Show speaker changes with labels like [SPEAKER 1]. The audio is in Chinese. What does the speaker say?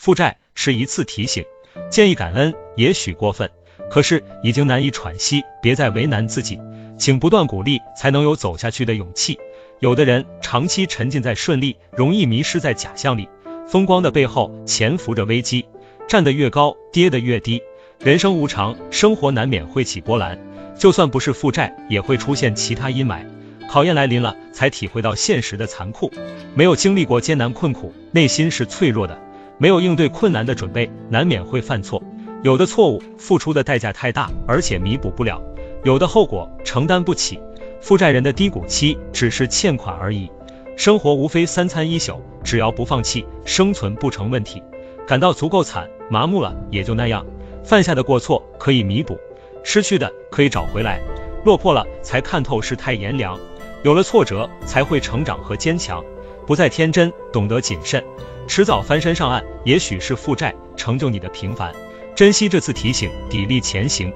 [SPEAKER 1] 负债是一次提醒，建议感恩也许过分，可是已经难以喘息，别再为难自己，请不断鼓励，才能有走下去的勇气。有的人长期沉浸在顺利，容易迷失在假象里，风光的背后潜伏着危机，站得越高，跌得越低。人生无常，生活难免会起波澜，就算不是负债，也会出现其他阴霾。考验来临了，才体会到现实的残酷。没有经历过艰难困苦，内心是脆弱的。没有应对困难的准备，难免会犯错。有的错误付出的代价太大，而且弥补不了；有的后果承担不起。负债人的低谷期只是欠款而已。生活无非三餐一宿，只要不放弃，生存不成问题。感到足够惨，麻木了也就那样。犯下的过错可以弥补，失去的可以找回来。落魄了才看透世态炎凉，有了挫折才会成长和坚强。不再天真，懂得谨慎。迟早翻身上岸，也许是负债成就你的平凡。珍惜这次提醒，砥砺前行。